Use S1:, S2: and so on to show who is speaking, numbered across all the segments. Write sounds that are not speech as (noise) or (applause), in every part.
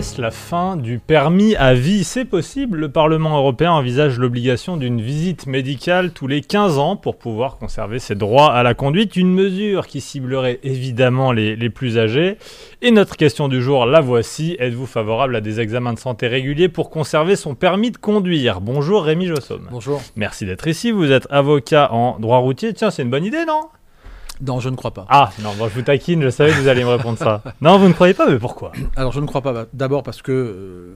S1: Est-ce la fin du permis à vie? C'est possible. Le Parlement européen envisage l'obligation d'une visite médicale tous les 15 ans pour pouvoir conserver ses droits à la conduite. Une mesure qui ciblerait évidemment les, les plus âgés. Et notre question du jour, la voici. Êtes-vous favorable à des examens de santé réguliers pour conserver son permis de conduire? Bonjour Rémi Jossom.
S2: Bonjour.
S1: Merci d'être ici. Vous êtes avocat en droit routier. Tiens, c'est une bonne idée, non?
S2: Non, je ne crois pas.
S1: Ah, non, bon, je vous taquine, je savais que vous alliez me répondre ça. (laughs) Non, vous ne croyez pas, mais pourquoi?
S2: Alors, je ne crois pas. D'abord parce que euh,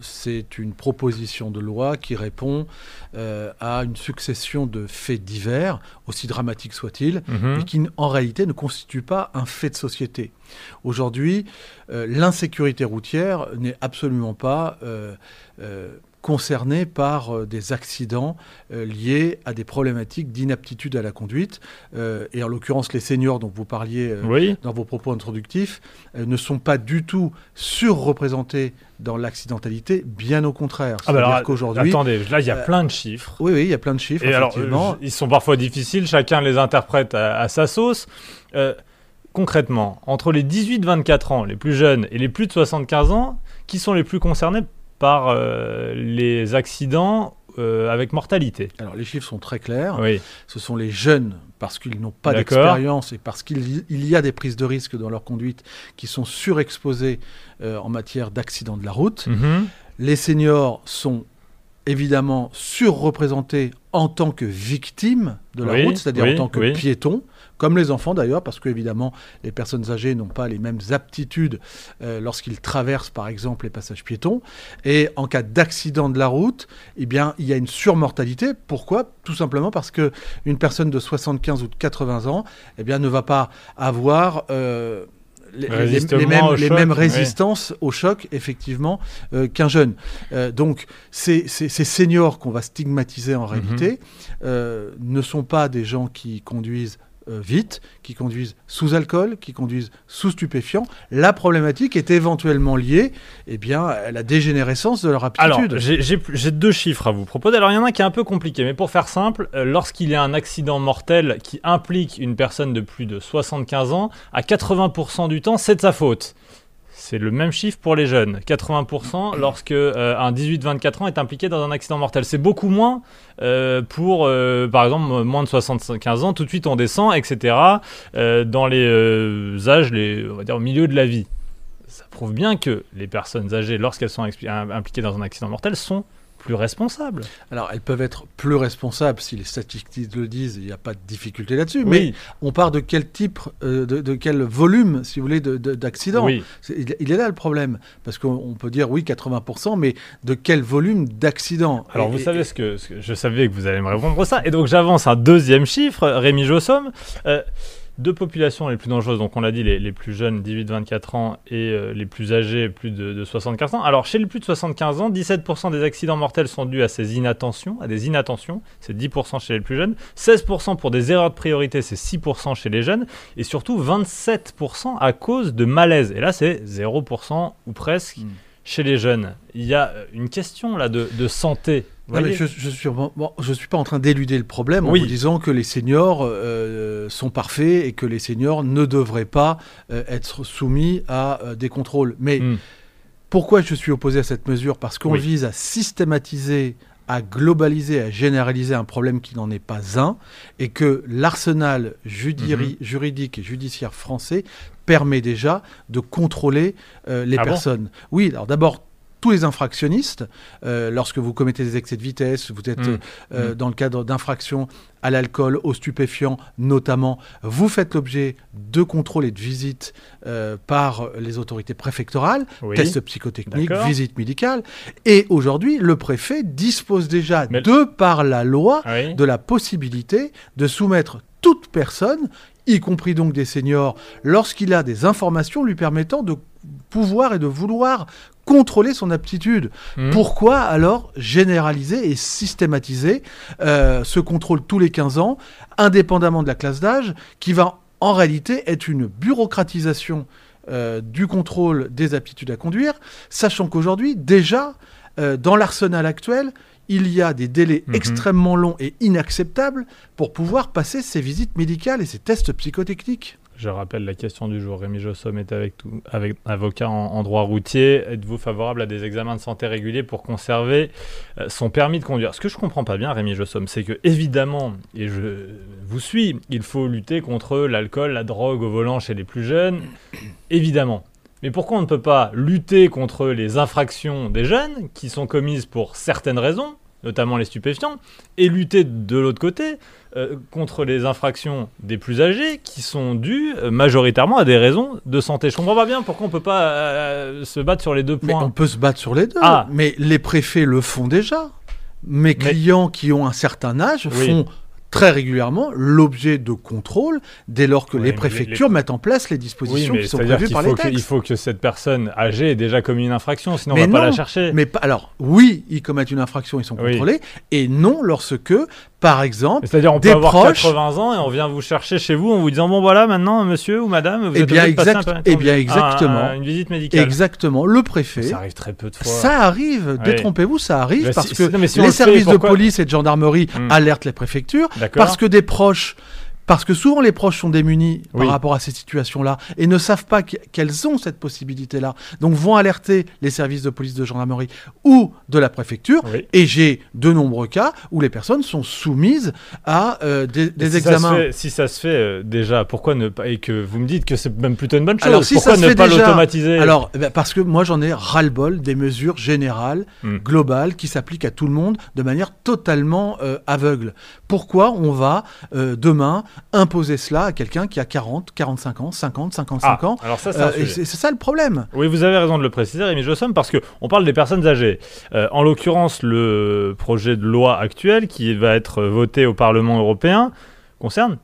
S2: c'est une proposition de loi qui répond euh, à une succession de faits divers, aussi dramatiques soient-ils,
S1: Mhm.
S2: mais qui en réalité ne constituent pas un fait de société. Aujourd'hui, euh, l'insécurité routière n'est absolument pas euh, euh, concernée par des accidents liés à des problématiques d'inaptitude à la conduite. Et en l'occurrence, les seniors dont vous parliez
S1: Oui
S2: dans vos propos introductifs ne sont pas du tout surreprésentés dans l'accidentalité, bien au contraire.
S1: Ah bah alors,
S2: qu'aujourd'hui,
S1: attendez, là il y a
S2: euh,
S1: plein de chiffres.
S2: oui, oui, il y a plein de chiffres,
S1: Et alors, ils sont parfois difficiles, chacun les interprète à, à sa sauce. Euh, concrètement, entre les 18-24 ans, les plus jeunes, et les plus de 75 ans, qui sont les plus concernés par euh, les accidents euh, avec mortalité?
S2: Alors, les chiffres sont très clairs.
S1: Oui,
S2: Ce sont les jeunes, parce qu'ils n'ont pas d'expérience et parce qu'il y- il y a des prises de risque dans leur conduite qui sont surexposées euh, en matière d'accidents de la route.
S1: Mhm.
S2: Les seniors sont évidemment surreprésentés en tant que victimes de la
S1: Oui,
S2: route, c'est-à-dire
S1: oui,
S2: en tant que
S1: oui.
S2: piétons, comme les enfants d'ailleurs, parce que évidemment les personnes âgées n'ont pas les mêmes aptitudes euh, lorsqu'ils traversent par exemple les passages piétons. Et en cas d'accident de la route, eh bien il y a une surmortalité. Pourquoi? Tout simplement parce que une personne de 75 ou de 80 ans, eh bien ne va pas avoir euh, les, les- mêmes, les mêmes résistances au choc, effectivement, euh, qu'un jeune. Euh, donc, ces, ces- ces seniors qu'on va stigmatiser
S1: Mhm.
S2: en réalité euh, ne sont pas des gens qui conduisent vite, qui conduisent sous alcool, qui conduisent sous stupéfiants. La problématique est éventuellement liée eh bien, à la dégénérescence de leur
S1: Alors,
S2: aptitude.
S1: j'ai- j'ai j'ai deux chiffres à vous proposer. Alors, il y en a un qui est un peu compliqué, mais pour faire simple, euh, lorsqu'il y a un accident mortel qui implique une personne de plus de 75 ans, à 80% du temps, c'est de sa faute. C'est le même chiffre pour les jeunes. 80% lorsque euh, un 18-24 ans est impliqué dans un accident mortel. C'est beaucoup moins euh, pour, euh, par exemple, moins de 75 ans. Tout de suite, on descend, etc. dans les âges, les, on va dire, au milieu de la vie ça prouve bien que les personnes âgées, lorsqu'elles sont impliquées dans un accident mortel, sont plus responsables.
S2: Alors, elles peuvent être plus responsables si les statistiques le disent, il n'y a pas de difficulté là-dessus. Mais on part de quel type, euh, de, de quel volume, si vous voulez, de- de- d'accidents
S1: oui.
S2: Il, il est là le problème. Parce qu'on on peut dire oui, 80%, mais de quel volume d'accidents?
S1: Alors
S2: Et-
S1: vous
S2: et-
S1: savez ce que, ce que- je savais que vous allez me répondre ça, et donc j'avance un deuxième chiffre, Rémi Jossom. Euh, deux populations les plus dangereuses, donc on l'a dit, les, les plus jeunes, 18-24 ans, et euh, les plus âgés, plus de, de 75 ans. Alors chez les plus de 75 ans, 17% des accidents mortels sont dus à ces inattentions, à des inattentions, c'est 10% chez les plus jeunes, 16% pour des erreurs de priorité, c'est 6% chez les jeunes, et surtout 27% à cause de malaise. Et là c'est 0% ou presque
S2: Hmm.
S1: chez les jeunes. Il y a euh, une question là de, de santé.
S2: Non, mais je, je suis, bon, je suis pas en train d'éluder le problème en vous disant que les seniors euh, sont parfaits et que les seniors ne devraient pas euh, être soumis à euh, des contrôles. Mais
S1: Hmm.
S2: pourquoi je suis opposé à cette mesure? Parce qu'on
S1: Oui.
S2: vise à systématiser, à globaliser, à généraliser un problème qui n'en est pas un, et que l'arsenal
S1: Mhm.
S2: juridique et judiciaire français permet déjà de contrôler euh, les
S1: Ah bon?
S2: personnes. oui, alors d'abord, tous les infractionnistes, euh, lorsque vous commettez des excès de vitesse, vous êtes
S1: Mm.
S2: euh,
S1: Mm.
S2: dans le cadre d'infractions à l'alcool, aux stupéfiants notamment, vous faites l'objet de contrôles et de visites euh, par les autorités préfectorales,
S1: Oui.
S2: tests psychotechniques, visites médicales. Et aujourd'hui, le préfet dispose déjà,
S1: Mais-
S2: de par la loi,
S1: Ah oui.
S2: de la possibilité de soumettre toute personne, y compris donc des seniors, lorsqu'il a des informations lui permettant de pouvoir et de vouloir contrôler son aptitude.
S1: Hmm.
S2: Pourquoi alors généraliser et systématiser euh, ce contrôle tous les 15 ans, indépendamment de la classe d'âge, qui va en réalité être une bureaucratisation euh, du contrôle des aptitudes à conduire, sachant qu'aujourd'hui, déjà, euh, dans l'arsenal actuel, il y a des délais
S1: Mhm.
S2: extrêmement longs et inacceptables pour pouvoir passer ces visites médicales et ces tests psychotechniques.
S1: Je rappelle la question du jour. Rémi Jossom est avec, tout, avec avocat en, droit routier. Êtes-vous favorable à des examens de santé réguliers pour conserver euh, son permis de conduire? Ce que je comprends pas bien, Rémi Jossom, c'est que évidemment, et je vous suis, il faut lutter contre l'alcool, la drogue au volant chez les plus jeunes, évidemment. Mais pourquoi on ne peut pas lutter contre les infractions des jeunes qui sont commises pour certaines raisons, notamment les stupéfiants, et lutter de l'autre côté euh, contre les infractions des plus âgés qui sont dues euh, majoritairement à des raisons de santé. Je comprends pas bien pourquoi on peut pas euh, se battre sur les deux
S2: Mais
S1: points.
S2: on peut se battre sur les deux.
S1: Ah.
S2: Mais les préfets le font déjà. Mes clients qui ont un certain âge
S1: Oui.
S2: font très régulièrement l'objet de contrôle dès lors que les préfectures mettent en place les dispositions qui sont prévues par les
S1: que,
S2: textes.
S1: il faut que cette personne âgée ait déjà commis une infraction, sinon
S2: Mais
S1: on va pas la chercher.
S2: Mais alors, oui, ils commettent une infraction, ils sont
S1: Oui.
S2: contrôlés, et non lorsque, par exemple,
S1: C'est-à-dire on peut
S2: des
S1: avoir
S2: proches-
S1: 80 ans et on vient vous chercher chez vous en vous disant bon voilà maintenant monsieur ou madame vous
S2: Eh
S1: êtes
S2: bien,
S1: obligé de passer
S2: exact-
S1: un de
S2: eh bien, exactement.
S1: un- une visite médicale.
S2: exactement, le préfet,
S1: Ça arrive très peu de fois.
S2: ça arrive, détrompez-vous, ça arrive, parce
S1: si-
S2: que
S1: si-
S2: les
S1: fait,
S2: services de police et de gendarmerie
S1: Hmm.
S2: alertent les préfectures, parce que des proches... Parce que souvent les proches sont démunis
S1: Oui.
S2: par rapport à ces situations-là et ne savent pas qu- qu'elles ont cette possibilité-là. Donc vont alerter les services de police de gendarmerie ou de la préfecture.
S1: Oui.
S2: Et j'ai de nombreux cas où les personnes sont soumises à euh, des, des
S1: si
S2: examens.
S1: Ça fait, si ça se fait euh, déjà, pourquoi ne pas et que vous me dites que c'est même plutôt une bonne chose.
S2: Alors, si
S1: pourquoi
S2: ça se
S1: ne
S2: fait
S1: pas l'automatiser?
S2: Alors, eh ben, parce que moi j'en ai ras-le-bol des mesures générales,
S1: Hmm.
S2: globales, qui s'appliquent à tout le monde de manière totalement euh, aveugle. Pourquoi on va demain imposer cela à quelqu'un qui a 40, 45 ans, 50, 55
S1: Ah,
S2: ans
S1: alors ça, c'est
S2: Euh, et. C'est c'est ça le problème.
S1: Oui, vous avez raison de le préciser, Rémi Jossom, parce que on parle des personnes âgées. Euh, en l'occurrence, le projet de loi actuel qui va être voté au Parlement européen concerne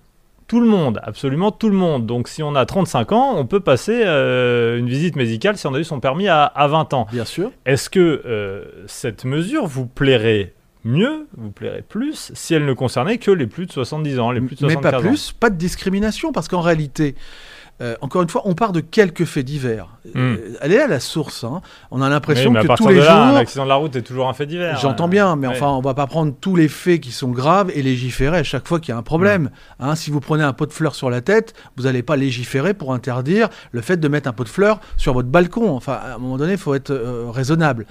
S1: tout le monde, absolument tout le monde. Donc, si on a 35 ans, on peut passer euh, une visite médicale si on a eu son permis à, à 20 ans.
S2: Bien sûr.
S1: Est-ce que euh, cette mesure vous plairait mieux, vous plairait plus, si elle ne concernait que les plus de 70 ans, les plus de
S2: Mais
S1: 75
S2: pas
S1: ans.
S2: plus, pas de discrimination, parce qu'en réalité, euh, encore une fois, on part de quelques faits divers. Euh, elle est à la source. hein. On a l'impression
S1: Hmm. Oui,
S2: que tous les
S1: là, un
S2: jours,
S1: accident de la route est toujours un fait divers.
S2: J'entends
S1: Euh,
S2: bien, mais
S1: ouais.
S2: enfin, on va pas prendre tous les faits qui sont graves et légiférer à chaque fois qu'il y a un problème. Hein, si vous prenez un pot de fleurs sur la tête, vous n'allez pas légiférer pour interdire le fait de mettre un pot de fleurs sur votre balcon. Enfin, à un moment donné, il faut être euh, raisonnable.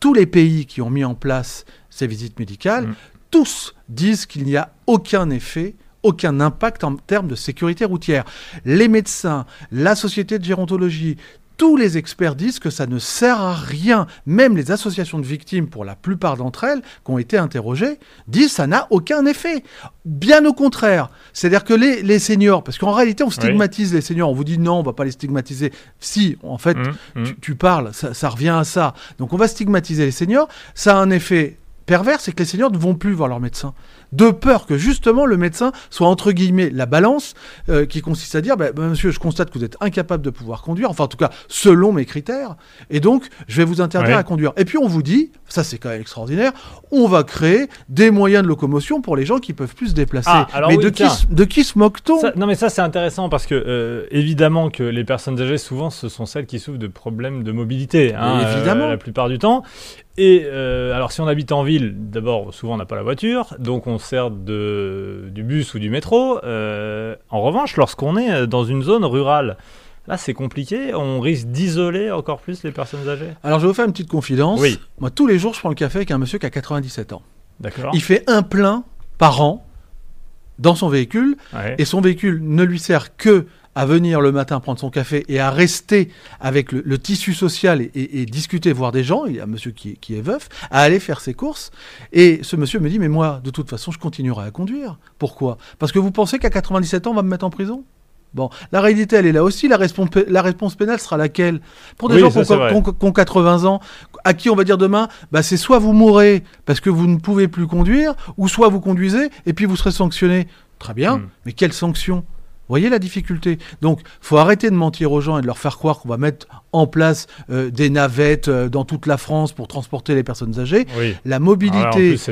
S2: Tous les pays qui ont mis en place ces visites médicales,
S1: Mm.
S2: tous disent qu'il n'y a aucun effet aucun impact en termes de sécurité routière. Les médecins, la société de gérontologie, tous les experts disent que ça ne sert à rien. Même les associations de victimes, pour la plupart d'entre elles, qui ont été interrogées, disent que ça n'a aucun effet. Bien au contraire. C'est-à-dire que les, les seniors, parce qu'en réalité, on stigmatise les seniors. On vous dit non, on va pas les stigmatiser. Si, en fait,
S1: Mmh, mmh.
S2: tu, tu parles, ça, ça revient à ça. Donc on va stigmatiser les seniors. Ça a un effet pervers, c'est que les seniors ne vont plus voir leur médecin. De peur que justement le médecin soit entre guillemets la balance euh, qui consiste à dire bah, bah, Monsieur, je constate que vous êtes incapable de pouvoir conduire, enfin en tout cas selon mes critères, et donc je vais vous interdire
S1: Ouais.
S2: à conduire. Et puis on vous dit, ça c'est quand même extraordinaire, on va créer des moyens de locomotion pour les gens qui peuvent plus se déplacer.
S1: Ah, alors
S2: Mais
S1: oui,
S2: de, qui, se- de qui se moque-t-on?
S1: Non mais ça c'est intéressant parce que euh, évidemment que les personnes âgées souvent ce sont celles qui souffrent de problèmes de mobilité hein,
S2: évidemment.
S1: euh, la plupart du temps et euh, alors si on habite en ville d'abord souvent on n'a pas la voiture donc on sert de, du bus ou du métro Euh, en revanche lorsqu'on est euh, dans une zone rurale là c'est compliqué on risque d'isoler encore plus les personnes âgées
S2: Alors je vais vous faire une petite confidence.
S1: Oui.
S2: Moi tous les jours je prends le café avec un monsieur qui a 97 ans.
S1: d'accord
S2: Il fait un plein par an dans son véhicule
S1: Ouais.
S2: et son véhicule ne lui sert que à venir le matin prendre son café et à rester avec le, le tissu social et, et- et discuter, voir des gens. Il y a un monsieur qui, qui est veuf, à aller faire ses courses. Et ce monsieur me dit, mais moi, de toute façon, je continuerai à conduire. Pourquoi? Parce que vous pensez qu'à 97 ans, on va me mettre en prison? Bon, la réalité, elle est là aussi. La, respons- la réponse pénale sera laquelle? Pour des
S1: Oui,
S2: gens qui ont,
S1: vrai.
S2: qui ont- qui ont 80 ans, à qui on va dire demain, bah, c'est soit vous mourrez parce que vous ne pouvez plus conduire, ou soit vous conduisez et puis vous serez sanctionné. Très bien,
S1: Mm.
S2: mais quelle sanction? Voyez la difficulté? Donc, faut arrêter de mentir aux gens et de leur faire croire qu'on va mettre en place euh, des navettes euh, dans toute la France pour transporter les personnes âgées.
S1: Oui.
S2: La
S1: là,
S2: mobilité,
S1: plus,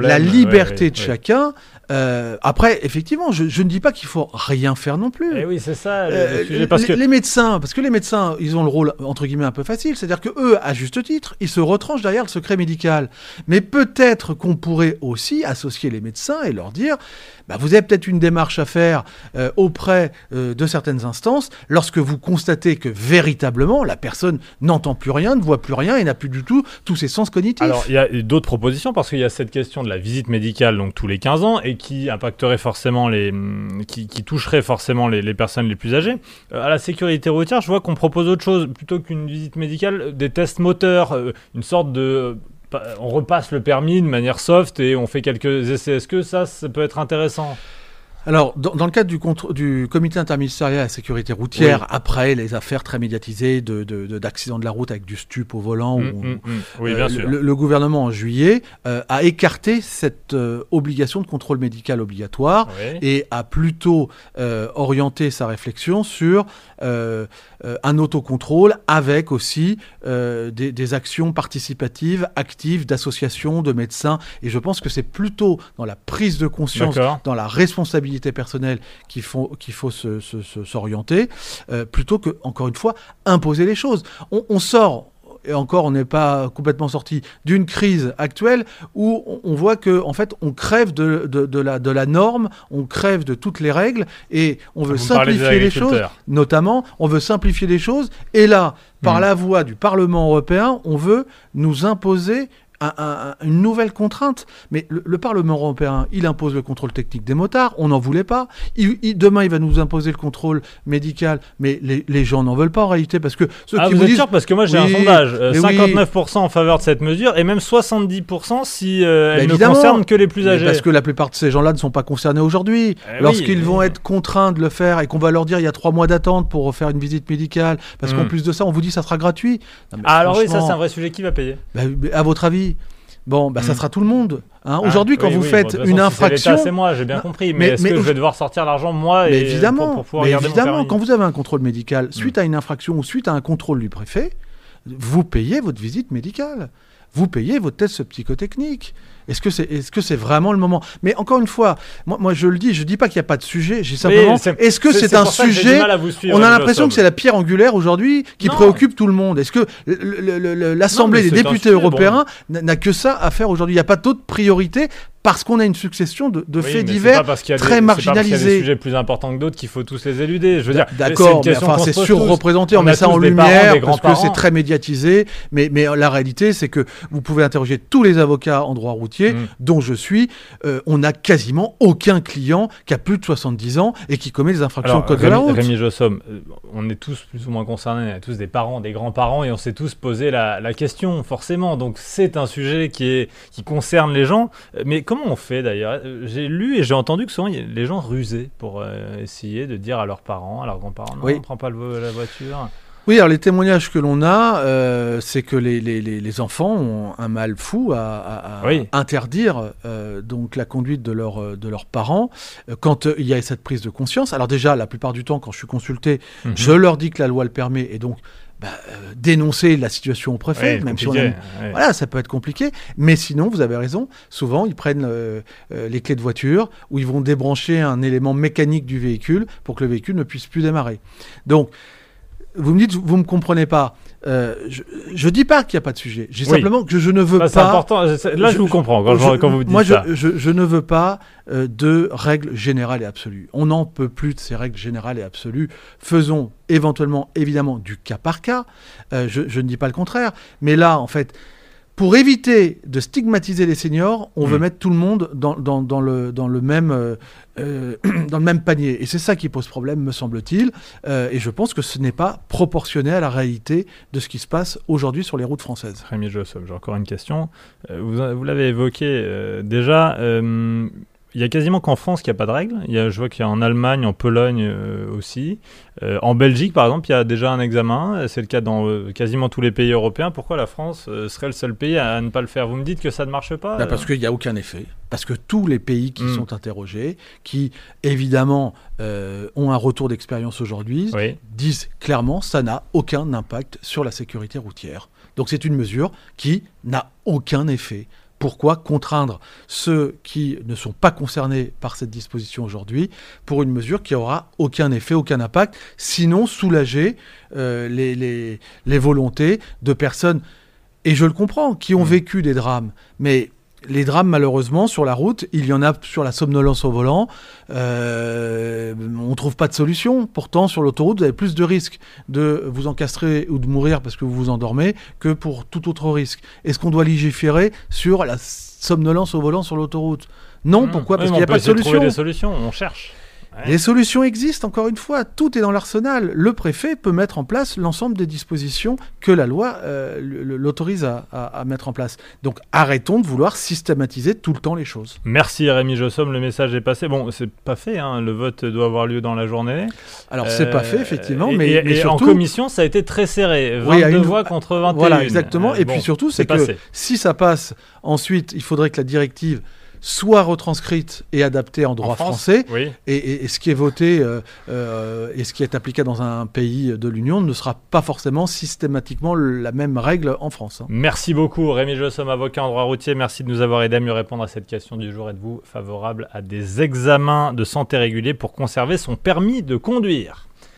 S2: la liberté
S1: ouais,
S2: de
S1: ouais.
S2: chacun. euh, après, effectivement, je, je ne dis pas qu'il faut rien faire non plus.
S1: Eh oui, c'est ça le, le sujet. Parce
S2: les,
S1: que
S2: les médecins, parce que les médecins, ils ont le rôle entre guillemets un peu facile, c'est-à-dire que eux, à juste titre, ils se retranchent derrière le secret médical. Mais peut-être qu'on pourrait aussi associer les médecins et leur dire, bah, vous avez peut-être une démarche à faire euh, auprès euh, de certaines instances lorsque vous constatez que véritablement la personne n'entend plus rien, ne voit plus rien et n'a plus du tout tous ses sens cognitifs.
S1: Alors, il y a d'autres propositions parce qu'il y a cette question de la visite médicale donc tous les 15 ans et qui impacterait forcément les hum, qui, toucherait forcément les, personnes les plus âgées. Euh, à la sécurité routière, je vois qu'on propose autre chose plutôt qu'une visite médicale, des tests moteurs, euh, une sorte de euh, on repasse le permis de manière soft et on fait quelques essais. Est-ce que ça, ça peut être intéressant?
S2: Alors, dans, dans le cadre du, comité interministériel à la sécurité routière,
S1: Oui.
S2: après les affaires très médiatisées de, de- de- d'accidents de la route avec du stup au volant,
S1: Hum,
S2: où-
S1: hum. Oui,
S2: euh,
S1: bien
S2: le-
S1: sûr.
S2: Le, le gouvernement en juillet euh, a écarté cette euh, obligation de contrôle médical obligatoire
S1: Oui.
S2: et a plutôt orienté sa réflexion sur un autocontrôle avec aussi des, des actions participatives, actives, d'associations, de médecins. Et je pense que c'est plutôt dans la prise de conscience dans la responsabilité personnelle qu'il faut, qu'il faut se- se- se- s'orienter, euh, plutôt que, encore une fois, imposer les choses. On, on sort, et encore on n'est pas complètement sorti, d'une crise actuelle où on, voit que en fait on crève de, de- de la, de la norme, on crève de toutes les règles, et on veut
S1: Vous
S2: simplifier les choses notamment, on veut simplifier les choses, et là, par
S1: Hmm.
S2: la voie du Parlement européen, on veut nous imposer un- un- un- une nouvelle contrainte. Mais le, le Parlement européen, il impose le contrôle technique des motards, on n'en voulait pas. Il- il- demain, il va nous imposer le contrôle médical, mais les, les gens n'en veulent pas en réalité, parce que ceux
S1: Ah,
S2: qui
S1: vous
S2: vous
S1: êtes
S2: disent...
S1: sûr Parce que moi j'ai
S2: Oui,
S1: un sondage, euh,
S2: mais oui.
S1: 59% en faveur de cette mesure et même 70% si euh,
S2: Bah,
S1: elle ne concerne que les plus âgés.
S2: Parce que la plupart de ces gens-là ne sont pas concernés aujourd'hui.
S1: Eh
S2: Lorsqu'ils
S1: oui,
S2: vont être contraints de le faire et qu'on va leur dire il y a trois mois d'attente pour faire une visite médicale, parce qu'en
S1: Hmm.
S2: plus de ça, on vous dit ça sera gratuit. Non,
S1: Ah, alors oui, ça c'est un vrai sujet qui va payer.
S2: bah, à votre avis Bon, bah, ça
S1: Hmm.
S2: sera tout le monde. hein.
S1: Ah,
S2: Aujourd'hui, quand
S1: oui,
S2: vous
S1: oui,
S2: faites
S1: bon,
S2: une
S1: si
S2: infraction,
S1: C'est moi, j'ai bien
S2: Non,
S1: compris. Mais,
S2: mais-
S1: est-ce que je vais devoir sortir l'argent moi
S2: mais
S1: et
S2: évidemment,
S1: pour,
S2: mais évidemment quand vous avez un contrôle médical suite à une infraction ou suite à un contrôle du préfet, vous payez votre visite médicale. Vous payez votre test psychotechnique. Est-ce que c'est est -ce c'est vraiment le moment? Mais encore une fois, moi, moi je le dis, je dis pas qu'il n'y a pas de sujet. J'ai simplement. Est-ce que c'est un sujet
S1: suivre,
S2: On a l'impression que c'est la pierre angulaire aujourd'hui qui
S1: Non.
S2: préoccupe tout le monde. Est-ce que l'Assemblée des députés
S1: sujet,
S2: européens n'a n'a que ça à faire aujourd'hui? Il n'y a pas d'autre priorité parce qu'on a une succession de, de
S1: Oui,
S2: faits divers
S1: parce y a des-
S2: très
S1: c'est pas parce y a
S2: marginalisés.
S1: des sujets plus importants que d'autres qu'il faut tous les éluder. Je veux dire,
S2: D'accord,
S1: c'est
S2: enfin
S1: tous.
S2: surreprésenté, on,
S1: On
S2: met ça en
S1: parents,
S2: lumière parce que c'est très médiatisé, mais, mais la réalité c'est que vous pouvez interroger tous les avocats en droit routier,
S1: Mm.
S2: dont je suis, euh, on n'a quasiment aucun client qui a plus de 70 ans et qui commet des infractions
S1: Alors,
S2: au code de la route.
S1: Rémi Jossom, euh, on est tous plus ou moins concernés, on est tous des parents, des grands-parents, et on s'est tous posé la, la question, forcément. Donc c'est un sujet qui, est, qui concerne les gens. Euh, Mais comment on fait d'ailleurs? Euh, J'ai lu et j'ai entendu que souvent les gens rusaient pour euh, essayer de dire à leurs parents, à leurs grands-parents, non,
S2: Oui.
S1: on prend pas le la voiture.
S2: Oui, alors les témoignages que l'on a, euh, c'est que les, les- les- enfants ont un mal fou à, à- à
S1: Oui.
S2: interdire euh, donc la conduite de, leur, euh, de leurs parents quand il y a cette prise de conscience. Alors déjà, la plupart du temps, quand je suis consulté,
S1: Mhm.
S2: je leur dis que la loi le permet et donc bah, euh, dénoncer la situation au préfet,
S1: Ouais,
S2: même si on aime
S1: ouais.
S2: voilà, ça peut être compliqué, mais sinon, vous avez raison. Souvent, ils prennent euh, euh, les clés de voiture ou ils vont débrancher un élément mécanique du véhicule pour que le véhicule ne puisse plus démarrer. Donc, vous me dites, vous me comprenez pas. Euh, je, je dis pas qu'il n'y a pas de sujet. J'ai
S1: Oui.
S2: simplement que je ne veux
S1: Ça, c'est
S2: pas.
S1: important. Là, je,
S2: je-
S1: vous comprends quand, je- quand vous dites
S2: moi, je,
S1: ça.
S2: je- je ne veux pas euh, de règles générales et absolues. On n'en peut plus de ces règles générales et absolues. Faisons éventuellement, évidemment, du cas par cas. Euh, je ne dis pas le contraire. Mais là, en fait, pour éviter de stigmatiser les seniors, on
S1: Mm.
S2: veut mettre tout le monde dans, dans- dans le, dans, le même, euh, (clears throat) dans le même panier. Et c'est ça qui pose problème, me semble-t-il. Euh, et je pense que ce n'est pas proportionné à la réalité de ce qui se passe aujourd'hui sur les routes françaises.
S1: Rémi Jossom, j'ai encore une question. Euh, vous vous l'avez évoqué euh, déjà. Il y a quasiment qu'en France qu'il n'y a pas de règles. Il y a, je vois qu'il y a en Allemagne, en Pologne euh, aussi. Euh, en Belgique, par exemple, il y a déjà un examen. C'est le cas dans euh, quasiment tous les pays européens. Pourquoi la France serait le seul pays à, ne pas le faire? Vous me dites que ça ne marche pas
S2: Bah, parce qu'il n'y a aucun effet. Parce que tous les pays qui
S1: Mm.
S2: sont interrogés, qui évidemment ont un retour d'expérience aujourd'hui,
S1: Oui.
S2: disent clairement ça n'a aucun impact sur la sécurité routière. Donc c'est une mesure qui n'a aucun effet. Pourquoi contraindre ceux qui ne sont pas concernés par cette disposition aujourd'hui pour une mesure qui aura aucun effet, aucun impact, sinon soulager euh, les, les- les volontés de personnes, et je le comprends, qui ont
S1: Mm.
S2: vécu des drames, mais les drames, malheureusement, sur la route, il y en a sur la somnolence au volant. Euh, on trouve pas de solution. Pourtant, sur l'autoroute, vous avez plus de risques de vous encastrer ou de mourir parce que vous vous endormez que pour tout autre risque. Est-ce qu'on doit légiférer sur la somnolence au volant sur l'autoroute? Non,
S1: Mmh.
S2: pourquoi? Parce qu'il n'y a pas de solution.
S1: trouver des solutions, on cherche.
S2: Les solutions existent, encore une fois, tout est dans l'arsenal. Le préfet peut mettre en place l'ensemble des dispositions que la loi euh, l'autorise à, à- à mettre en place. Donc arrêtons de vouloir systématiser tout le temps les choses.
S1: Merci Rémi Jossom, le message est passé. Bon, c'est pas fait, hein, le vote doit avoir lieu dans la journée.
S2: Alors c'est pas
S1: Euh,
S2: fait, effectivement,
S1: et-
S2: mais,
S1: et-
S2: mais
S1: et
S2: surtout...
S1: en commission, ça a été très serré. 22
S2: Oui, à une-
S1: voix contre 21.
S2: Voilà, exactement.
S1: Euh,
S2: et
S1: bon,
S2: puis surtout, c'est que
S1: passé.
S2: si ça passe, ensuite, il faudrait que la directive soit retranscrite et adaptée en droit
S1: En France,
S2: français.
S1: Oui.
S2: Et, et- et ce qui est voté euh, euh, et ce qui est appliqué dans un pays de l'Union ne sera pas forcément systématiquement la même règle en France. hein.
S1: Merci beaucoup Rémi Jossom, avocat en droit routier. Merci de nous avoir aidé à mieux répondre à cette question du jour. Êtes-vous favorable à des examens de santé réguliers pour conserver son permis de conduire?